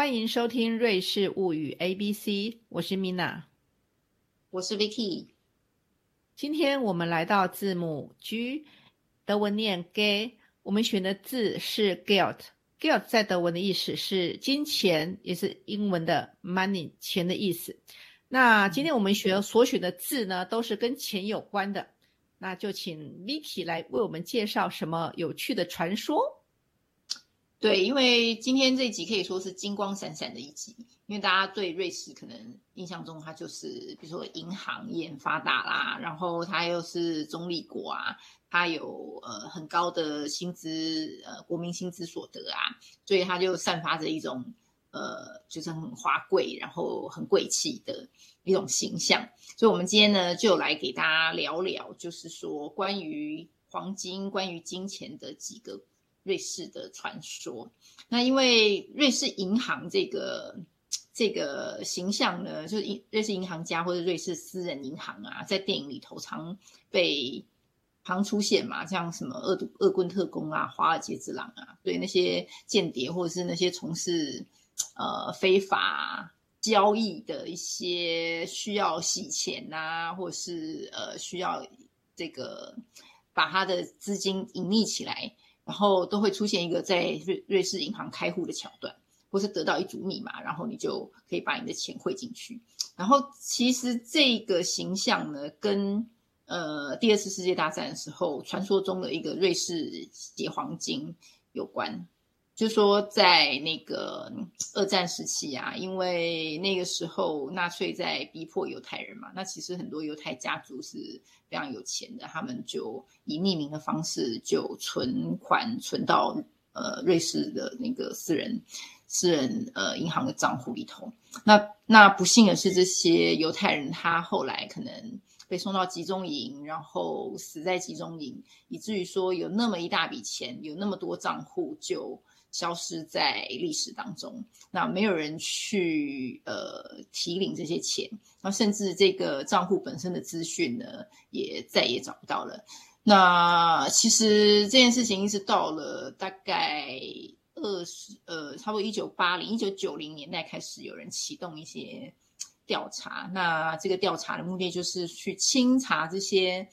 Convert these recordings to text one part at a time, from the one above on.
欢迎收听《瑞士物语 A B C》，我是 Mina，我是 Vicky。今天我们来到字母 G，德文念 “gay”，我们选的字是 “guilt”。guilt 在德文的意思是金钱，也是英文的 money 钱的意思。那今天我们学所选的字呢，都是跟钱有关的。那就请 Vicky 来为我们介绍什么有趣的传说。对，因为今天这集可以说是金光闪闪的一集，因为大家对瑞士可能印象中它就是比如说银行业很发达啦，然后它又是中立国啊，它有呃很高的薪资呃国民薪资所得啊，所以它就散发着一种呃就是很华贵，然后很贵气的一种形象。所以我们今天呢就来给大家聊聊，就是说关于黄金、关于金钱的几个。瑞士的传说，那因为瑞士银行这个这个形象呢，就是瑞瑞士银行家或者瑞士私人银行啊，在电影里头常被常出现嘛，像什么恶毒恶棍特工啊、华尔街之狼啊，对那些间谍或者是那些从事呃非法交易的一些需要洗钱呐，或者是呃需要这个把他的资金隐匿起来。然后都会出现一个在瑞瑞士银行开户的桥段，或是得到一组密码，然后你就可以把你的钱汇进去。然后其实这个形象呢，跟呃第二次世界大战的时候传说中的一个瑞士结黄金有关。就说，在那个二战时期啊，因为那个时候纳粹在逼迫犹太人嘛，那其实很多犹太家族是非常有钱的，他们就以匿名的方式就存款存到呃瑞士的那个私人私人呃银行的账户里头。那那不幸的是，这些犹太人他后来可能被送到集中营，然后死在集中营，以至于说有那么一大笔钱，有那么多账户就。消失在历史当中，那没有人去呃提领这些钱，那甚至这个账户本身的资讯呢，也再也找不到了。那其实这件事情一直到了大概二十呃，差不多一九八零、一九九零年代开始，有人启动一些调查。那这个调查的目的就是去清查这些。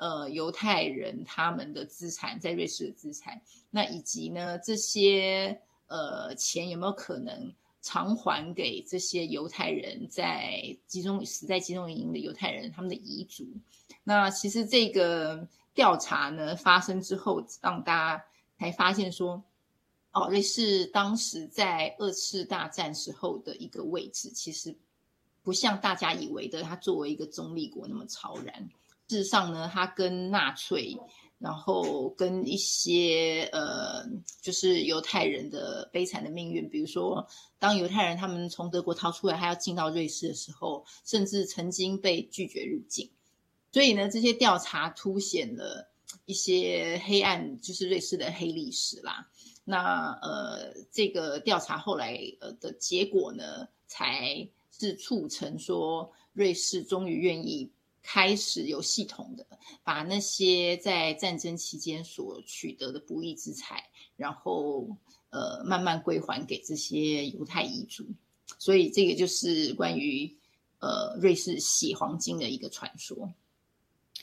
呃，犹太人他们的资产在瑞士的资产，那以及呢，这些呃钱有没有可能偿还给这些犹太人在集中死在集中营的犹太人他们的遗族？那其实这个调查呢发生之后，让大家才发现说，哦，瑞士当时在二次大战时候的一个位置，其实不像大家以为的，它作为一个中立国那么超然。事实上呢，他跟纳粹，然后跟一些呃，就是犹太人的悲惨的命运，比如说，当犹太人他们从德国逃出来，还要进到瑞士的时候，甚至曾经被拒绝入境。所以呢，这些调查凸显了一些黑暗，就是瑞士的黑历史啦。那呃，这个调查后来呃的结果呢，才是促成说瑞士终于愿意。开始有系统的把那些在战争期间所取得的不义之财，然后呃慢慢归还给这些犹太遗族，所以这个就是关于呃瑞士洗黄金的一个传说。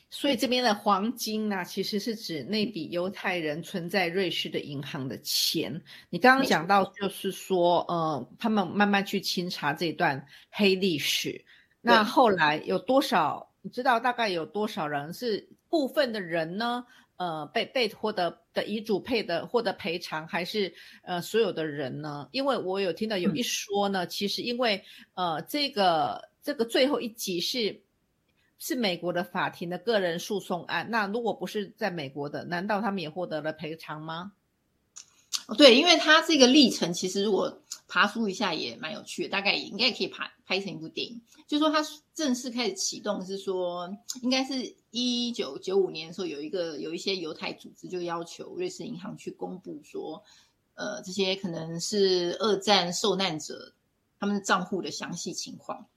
所以这边的黄金呢，其实是指那笔犹太人存在瑞士的银行的钱。你刚刚讲到，就是说呃他们慢慢去清查这段黑历史，那后来有多少？你知道大概有多少人是部分的人呢？呃，被被获得的遗嘱配的获得赔偿，还是呃所有的人呢？因为我有听到有一说呢，其实因为呃这个这个最后一集是是美国的法庭的个人诉讼案，那如果不是在美国的，难道他们也获得了赔偿吗？对，因为他这个历程其实如果爬书一下也蛮有趣的，大概也应该也可以拍拍成一部电影。就说他正式开始启动是说，应该是一九九五年的时候，有一个有一些犹太组织就要求瑞士银行去公布说，呃，这些可能是二战受难者他们账户的详细情况。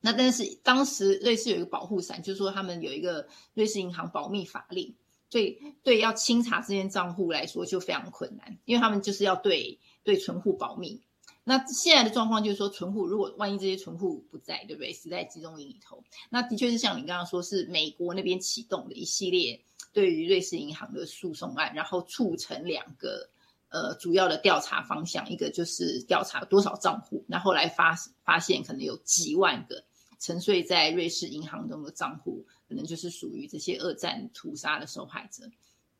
那但是当时瑞士有一个保护伞，就是说他们有一个瑞士银行保密法令。所以，对要清查这些账户来说就非常困难，因为他们就是要对对存户保密。那现在的状况就是说，存户如果万一这些存户不在，对不对？死在集中营里头，那的确是像你刚刚说，是美国那边启动的一系列对于瑞士银行的诉讼案，然后促成两个呃主要的调查方向，一个就是调查多少账户，那后来发发现可能有几万个沉睡在瑞士银行中的账户，可能就是属于这些二战屠杀的受害者。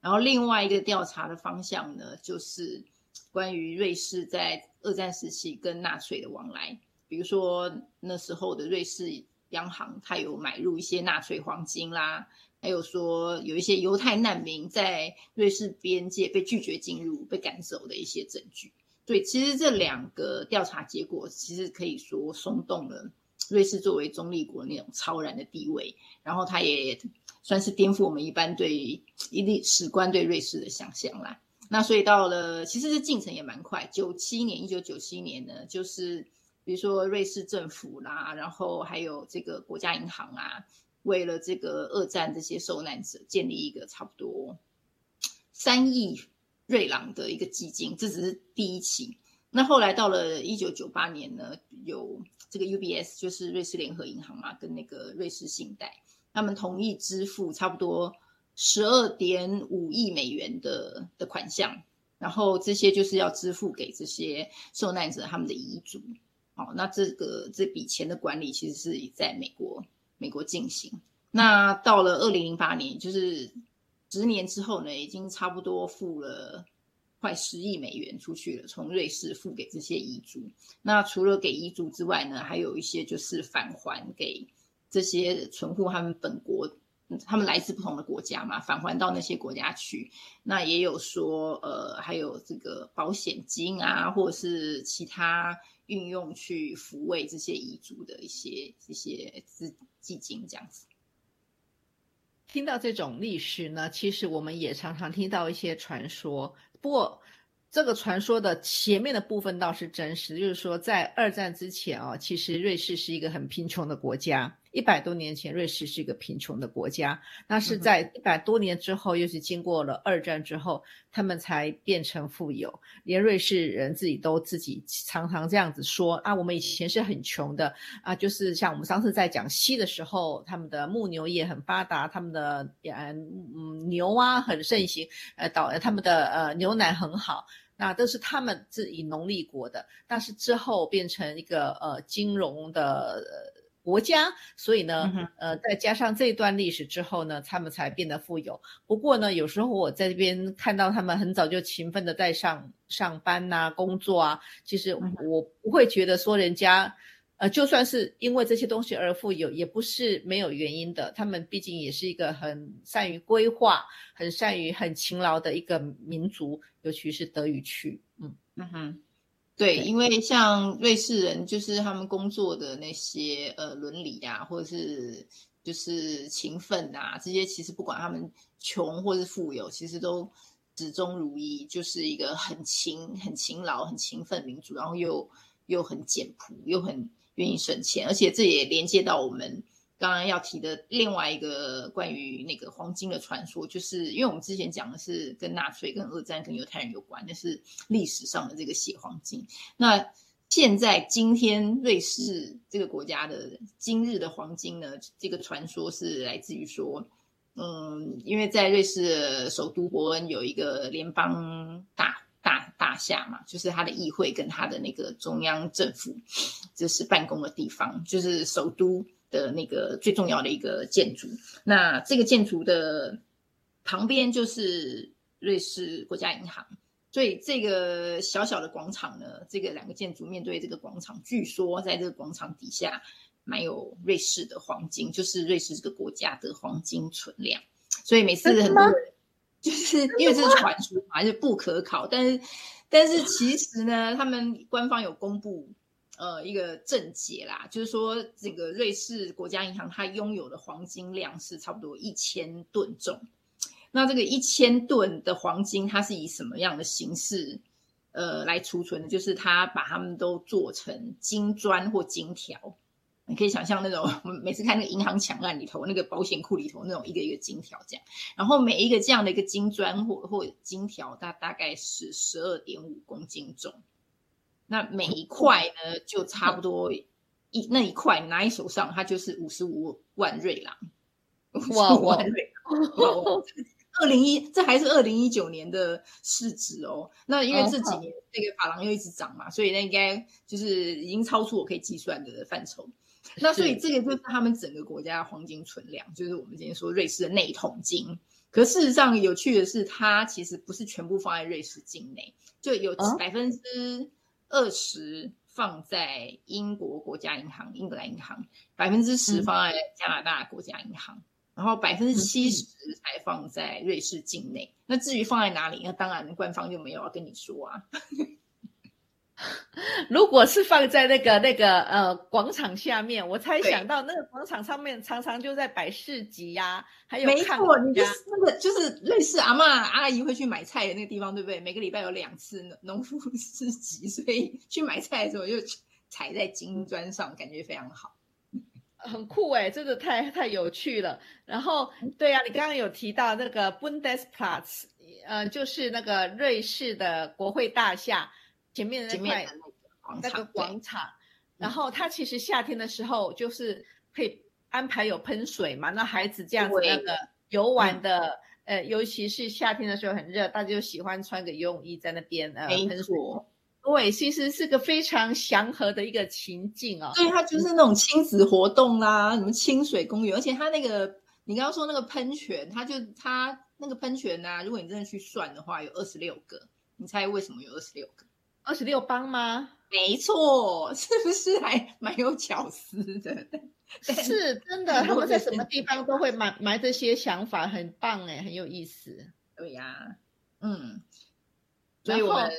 然后另外一个调查的方向呢，就是关于瑞士在二战时期跟纳粹的往来，比如说那时候的瑞士央行，它有买入一些纳粹黄金啦，还有说有一些犹太难民在瑞士边界被拒绝进入、被赶走的一些证据。对，其实这两个调查结果，其实可以说松动了瑞士作为中立国那种超然的地位，然后它也算是颠覆我们一般对一历史观对瑞士的想象啦。那所以到了，其实这进程也蛮快。九七年，一九九七年呢，就是比如说瑞士政府啦，然后还有这个国家银行啊，为了这个二战这些受难者建立一个差不多三亿瑞郎的一个基金，这只是第一期。那后来到了一九九八年呢，有这个 UBS，就是瑞士联合银行嘛，跟那个瑞士信贷，他们同意支付差不多。十二点五亿美元的的款项，然后这些就是要支付给这些受难者他们的遗嘱。好，那这个这笔钱的管理其实是在美国美国进行。那到了二零零八年，就是十年之后呢，已经差不多付了快十亿美元出去了，从瑞士付给这些遗嘱。那除了给遗嘱之外呢，还有一些就是返还给这些存户他们本国。他们来自不同的国家嘛，返还到那些国家去。那也有说，呃，还有这个保险金啊，或者是其他运用去抚慰这些遗族的一些一些资基金这样子。听到这种历史呢，其实我们也常常听到一些传说。不过，这个传说的前面的部分倒是真实，就是说在二战之前啊，其实瑞士是一个很贫穷的国家。一百多年前，瑞士是一个贫穷的国家。那是在一百多年之后，又是经过了二战之后，他们才变成富有。连瑞士人自己都自己常常这样子说啊，我们以前是很穷的啊，就是像我们上次在讲西的时候，他们的牧牛业很发达，他们的嗯牛啊很盛行，呃导他们的呃牛奶很好，那都是他们自以农立国的。但是之后变成一个呃金融的。国家，所以呢，呃，再加上这段历史之后呢，他们才变得富有。不过呢，有时候我在这边看到他们很早就勤奋的在上上班呐、工作啊，其实我不会觉得说人家，呃，就算是因为这些东西而富有，也不是没有原因的。他们毕竟也是一个很善于规划、很善于、很勤劳的一个民族，尤其是德语区。嗯嗯哼。对，因为像瑞士人，就是他们工作的那些呃伦理啊，或者是就是勤奋啊，这些其实不管他们穷或是富有，其实都始终如一，就是一个很勤、很勤劳、很勤奋民族，然后又又很简朴，又很愿意省钱，而且这也连接到我们。刚刚要提的另外一个关于那个黄金的传说，就是因为我们之前讲的是跟纳粹、跟二战、跟犹太人有关，那是历史上的这个血黄金。那现在今天瑞士这个国家的今日的黄金呢，这个传说是来自于说，嗯，因为在瑞士的首都伯恩有一个联邦大大大厦嘛，就是它的议会跟它的那个中央政府就是办公的地方，就是首都。的那个最重要的一个建筑，那这个建筑的旁边就是瑞士国家银行，所以这个小小的广场呢，这个两个建筑面对这个广场，据说在这个广场底下埋有瑞士的黄金，就是瑞士这个国家的黄金存量，所以每次很多人就是因为这是传说嘛，就不可考，但是但是其实呢，他们官方有公布。呃，一个正解啦，就是说，这个瑞士国家银行它拥有的黄金量是差不多一千吨重。那这个一千吨的黄金，它是以什么样的形式呃来储存的？就是它把它们都做成金砖或金条。你可以想象那种，每次看那个银行抢案里头，那个保险库里头那种一个一个金条这样。然后每一个这样的一个金砖或或金条，它大概是十二点五公斤重。那每一块呢就差不多一那一块拿在手上，它就是五十五万瑞郎。哇哇！二零一这还是二零一九年的市值哦。那因为这几年这个法郎又一直涨嘛，所以那应该就是已经超出我可以计算的范畴。那所以这个就是他们整个国家黄金存量，就是我们今天说瑞士的内桶金。可事实上有趣的是，它其实不是全部放在瑞士境内，就有百分之二十放在英国国家银行、英格兰银行，百分之十放在加拿大国家银行。然后百分之七十才放在瑞士境内。那至于放在哪里，那当然官方就没有要跟你说啊。如果是放在那个那个呃广场下面，我才想到那个广场上面常常就在摆市集呀，还有没错，你就是那个就是类似阿妈阿姨会去买菜的那个地方，对不对？每个礼拜有两次 农夫市集，所以去买菜的时候就踩在金砖上，感觉非常好。很酷哎，真的太太有趣了。然后，对啊，你刚刚有提到那个 Bundesplatz，呃，就是那个瑞士的国会大厦前面的那块那个广场。然后，它其实夏天的时候就是可以安排有喷水嘛，那孩子这样子那个游玩的，呃，尤其是夏天的时候很热，大家就喜欢穿个游泳衣在那边呃喷水。对，其实是个非常祥和的一个情境哦。对，它就是那种亲子活动啦，什么清水公园，而且它那个你刚刚说那个喷泉，它就它那个喷泉呐，如果你真的去算的话，有二十六个。你猜为什么有二十六个？二十六帮吗？没错，是不是还蛮有巧思的？是真的，他们在什么地方都会埋埋这些想法，很棒哎，很有意思。对呀，嗯。所以我们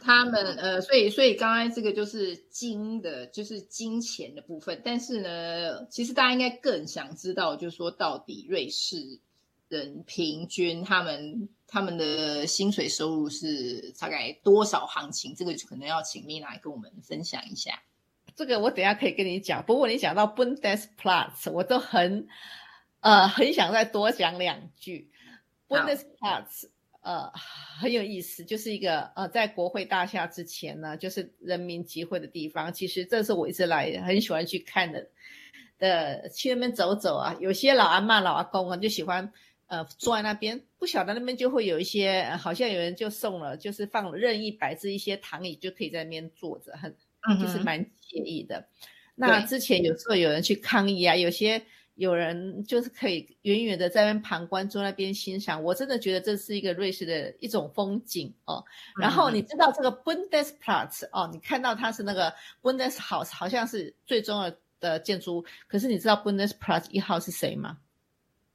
他们呃，所以所以刚才这个就是金的，就是金钱的部分。但是呢，其实大家应该更想知道，就是说到底瑞士人平均他们他们的薪水收入是大概多少行情？这个可能要请米来跟我们分享一下。这个我等下可以跟你讲。不过你讲到 Bundesplatz，我都很呃很想再多讲两句 Bundesplatz。呃，很有意思，就是一个呃，在国会大厦之前呢，就是人民集会的地方。其实这是我一直来很喜欢去看的，的去那边走走啊。有些老阿妈、老阿公啊，就喜欢呃坐在那边，不晓得那边就会有一些，好像有人就送了，就是放任意摆置一些躺椅，就可以在那边坐着，很就是蛮惬意的。那之前有时候有人去抗议啊，有些。有人就是可以远远的在那边旁观，坐那边欣赏。我真的觉得这是一个瑞士的一种风景哦。然后你知道这个 Bundesplatz 哦，你看到它是那个 Bundeshaus，好像是最重要的建筑物。可是你知道 Bundesplatz 一号是谁吗？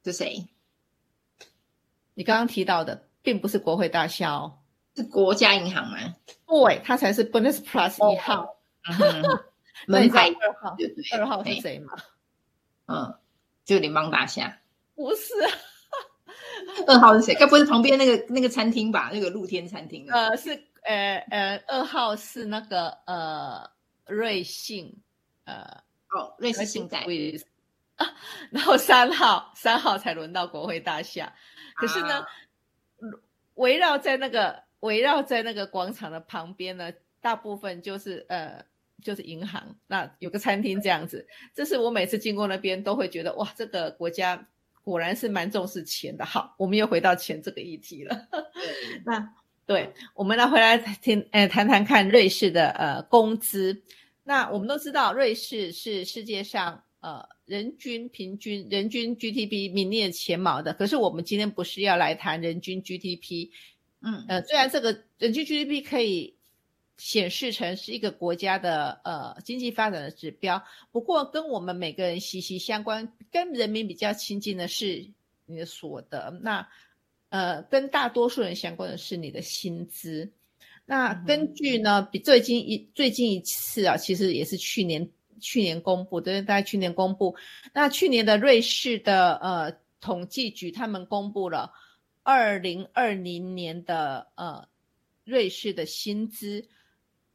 是谁？你刚刚提到的并不是国会大厦哦，是国家银行吗？对，它才是 Bundesplatz 一号。门牌二号，二号是谁吗？嗯。就联邦大厦，不是二号是谁？该不是旁边那个那个餐厅吧？那个露天餐厅？呃，是呃呃，二号是那个呃瑞信，呃哦瑞士信贷啊，然后三号三号才轮到国会大厦。可是呢，围绕在那个围绕在那个广场的旁边呢，大部分就是呃。就是银行，那有个餐厅这样子，这是我每次经过那边都会觉得哇，这个国家果然是蛮重视钱的。好，我们又回到钱这个议题了。那对，我们来回来听，呃，谈谈看瑞士的呃工资。那我们都知道，瑞士是世界上呃人均平均人均 GDP 名列前茅的。可是我们今天不是要来谈人均 GDP，嗯呃，虽然这个人均 GDP 可以。显示成是一个国家的呃经济发展的指标，不过跟我们每个人息息相关，跟人民比较亲近的是你的所得，那呃跟大多数人相关的是你的薪资。那根据呢，比最近一最近一次啊，其实也是去年去年公布的，大概去年公布。那去年的瑞士的呃统计局他们公布了二零二零年的呃瑞士的薪资。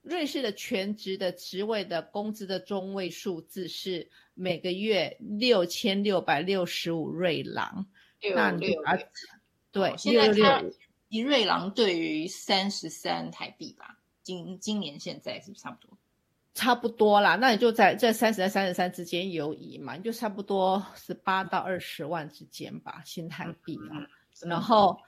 瑞士的全职的职位的工资的中位数字是每个月六千六百六十五瑞郎。六六对，六六六一瑞郎对于三十三台币吧，今今年现在是不是差不多？差不多啦，那你就在这三十到三十三之间游移嘛，你就差不多十八到二十万之间吧，新台币啊。然后，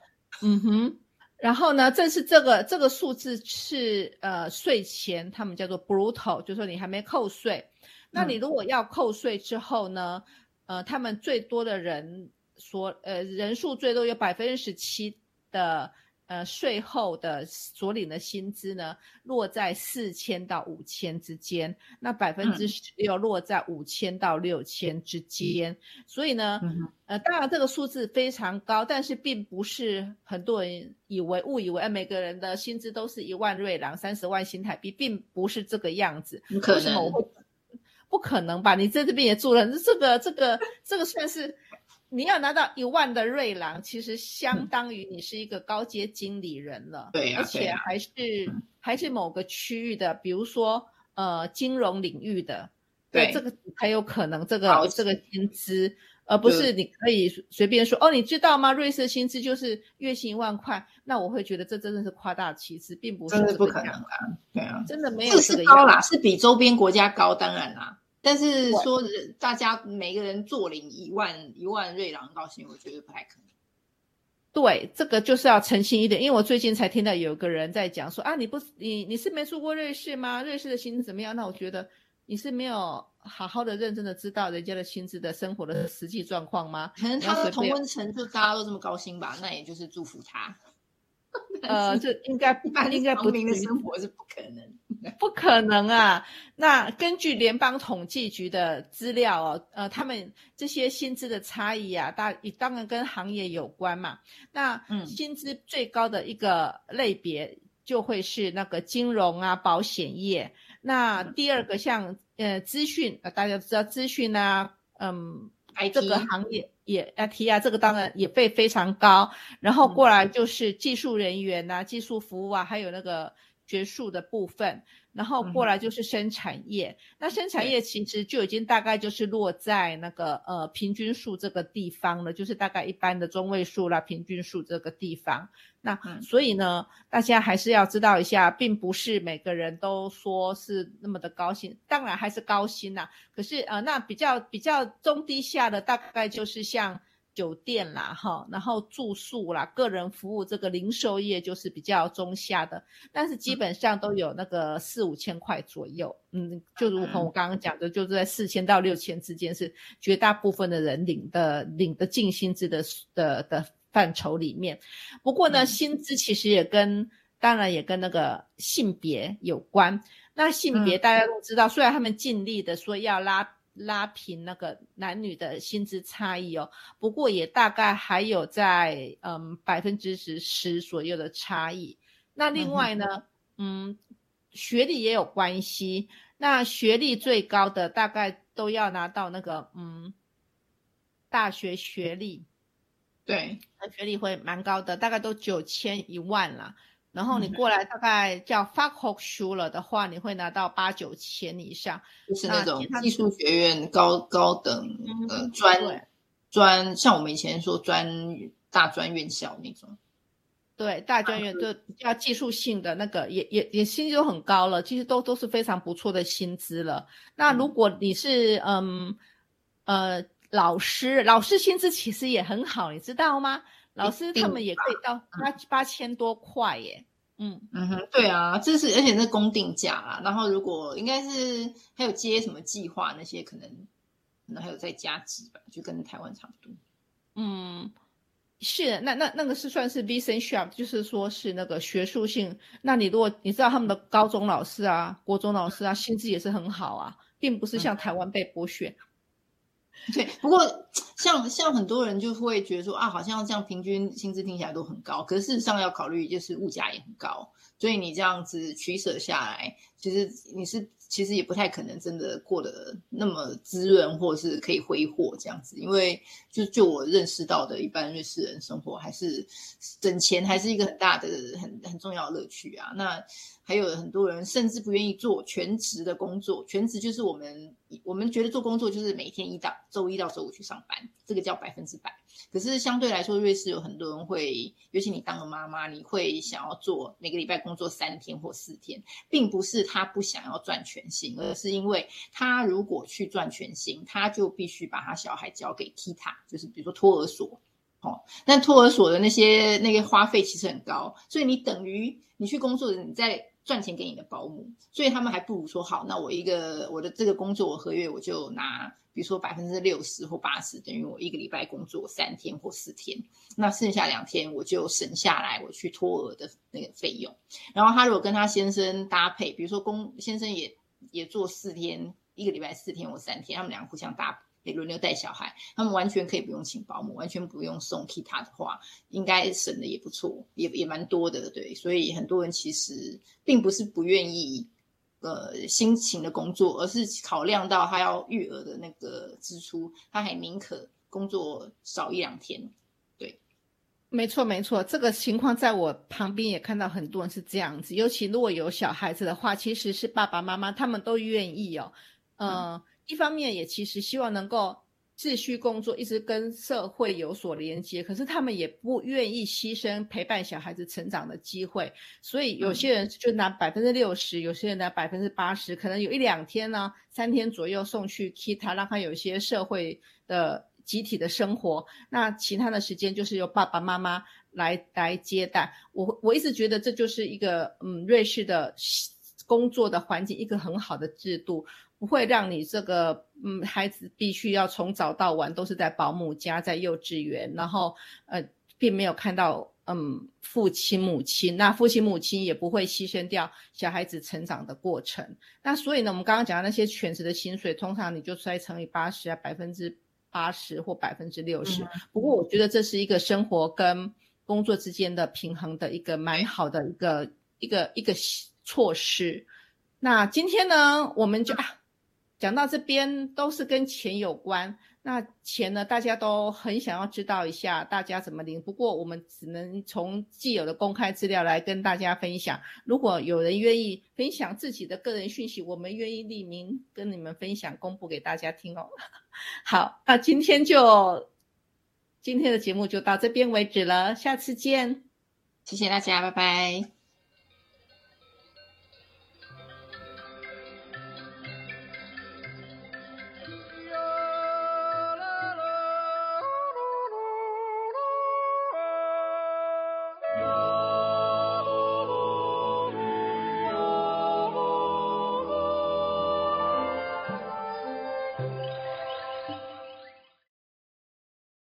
嗯哼，然后呢，这是这个这个数字是呃税前，他们叫做 brutal，就说你还没扣税。那你如果要扣税之后呢，呃，他们最多的人所，呃，人数最多有百分之十七的。呃，税后的所领的薪资呢，落在四千到五千之间，那百分之十六落在五千到六千之间。所以呢，呃，当然这个数字非常高，但是并不是很多人以为误以为每个人的薪资都是一万瑞郎，三十万新台币，并不是这个样子。为什么我会？不可能吧？你在这边也住了，这个这个这个算是。你要拿到一万的瑞郎，其实相当于你是一个高阶经理人了，对而且还是还是某个区域的，比如说呃金融领域的，对。这个才有可能这个这个薪资，而不是你可以随便说哦，你知道吗？瑞士薪资就是月薪一万块，那我会觉得这真的是夸大其词，并不是真的不可能啊，对啊，真的没有这个高啦，是比周边国家高，当然啦。但是说大家每个人坐领一万一万瑞郎高薪，我觉得不太可能。对，这个就是要诚心一点，因为我最近才听到有个人在讲说啊，你不你你是没住过瑞士吗？瑞士的薪资怎么样？那我觉得你是没有好好的认真的知道人家的薪资的生活的实际状况吗？可能他的同温层就大家都这么高薪吧，那也就是祝福他。呃，这应该一般应该不民的生活是不可能，不可能啊！那根据联邦统计局的资料哦，呃，他们这些薪资的差异啊，大当然跟行业有关嘛。那薪资最高的一个类别就会是那个金融啊、保险业。那第二个像呃资讯啊，大家都知道资讯啊，嗯。这个行业也 IT 啊，这个当然也费非常高。然后过来就是技术人员呐，技术服务啊，还有那个学术的部分。然后过来就是生产业，那生产业其实就已经大概就是落在那个呃平均数这个地方了，就是大概一般的中位数啦，平均数这个地方。那所以呢，大家还是要知道一下，并不是每个人都说是那么的高薪，当然还是高薪呐。可是呃，那比较比较中低下的，大概就是像。酒店啦，哈，然后住宿啦，个人服务这个零售业就是比较中下的，但是基本上都有那个四五千块左右，嗯，就如同我刚刚讲的，就是在四千到六千之间是绝大部分的人领的领的净薪资的的的范畴里面。不过呢，薪资其实也跟当然也跟那个性别有关。那性别大家都知道，虽然他们尽力的说要拉。拉平那个男女的薪资差异哦，不过也大概还有在嗯百分之十十左右的差异。那另外呢，嗯，学历也有关系。那学历最高的大概都要拿到那个嗯大学学历，对，学历会蛮高的，大概都九千一万啦。然后你过来大概叫 Faculty s 了的话，你会拿到八九千以上，就是那种技术学院高高等呃专专，像我们以前说专大专院校那种。对，大专院就比较技术性的那个，也也也薪资都很高了，其实都都是非常不错的薪资了。那如果你是嗯呃老师，老师薪资其实也很好，你知道吗？老师他们也可以到八八千多块耶，嗯嗯哼，对啊，这是而且是公定价啊。然后如果应该是还有接什么计划那些，可能可能还有再加值吧，就跟台湾差不多。嗯，是那那那个是算是 business shop，就是说是那个学术性。那你如果你知道他们的高中老师啊、国中老师啊，薪资也是很好啊，并不是像台湾被剥削。对，不过像像很多人就会觉得说啊，好像这样平均薪资听起来都很高，可是事实上要考虑就是物价也很高，所以你这样子取舍下来，其实你是。其实也不太可能真的过得那么滋润，或是可以挥霍这样子，因为就就我认识到的一般瑞士人生活，还是省钱还是一个很大的、很很重要的乐趣啊。那还有很多人甚至不愿意做全职的工作，全职就是我们我们觉得做工作就是每天一到周一到周五去上班，这个叫百分之百。可是相对来说，瑞士有很多人会，尤其你当了妈妈，你会想要做每个礼拜工作三天或四天，并不是他不想要赚全薪，而是因为他如果去赚全薪，他就必须把他小孩交给 Kita，就是比如说托儿所。哦，那托儿所的那些那个花费其实很高，所以你等于你去工作的你在赚钱给你的保姆，所以他们还不如说好，那我一个我的这个工作我合约我就拿，比如说百分之六十或八十，等于我一个礼拜工作三天或四天，那剩下两天我就省下来我去托儿的那个费用。然后他如果跟他先生搭配，比如说公先生也也做四天，一个礼拜四天或三天，他们两个互相搭。可以轮流带小孩，他们完全可以不用请保姆，完全不用送 Kita 的话，应该省的也不错，也也蛮多的，对。所以很多人其实并不是不愿意呃辛勤的工作，而是考量到他要育儿的那个支出，他还宁可工作少一两天。对，没错没错，这个情况在我旁边也看到很多人是这样子，尤其如果有小孩子的话，其实是爸爸妈妈他们都愿意哦，嗯。一方面也其实希望能够继续工作，一直跟社会有所连接，可是他们也不愿意牺牲陪伴小孩子成长的机会，所以有些人就拿百分之六十，有些人拿百分之八十，可能有一两天呢，三天左右送去 Kita，让他有一些社会的集体的生活，那其他的时间就是由爸爸妈妈来来接待。我我一直觉得这就是一个嗯瑞士的工作的环境，一个很好的制度。不会让你这个嗯孩子必须要从早到晚都是在保姆家，在幼稚园，然后呃并没有看到嗯父亲母亲，那父亲母亲也不会牺牲掉小孩子成长的过程。那所以呢，我们刚刚讲的那些全职的薪水，通常你就再乘以八十啊，百分之八十或百分之六十。不过我觉得这是一个生活跟工作之间的平衡的一个蛮好的一个一个一个措施。那今天呢，我们就啊。讲到这边都是跟钱有关，那钱呢，大家都很想要知道一下大家怎么领。不过我们只能从既有的公开资料来跟大家分享。如果有人愿意分享自己的个人讯息，我们愿意匿名跟你们分享，公布给大家听哦。好，那今天就今天的节目就到这边为止了，下次见，谢谢大家，拜拜。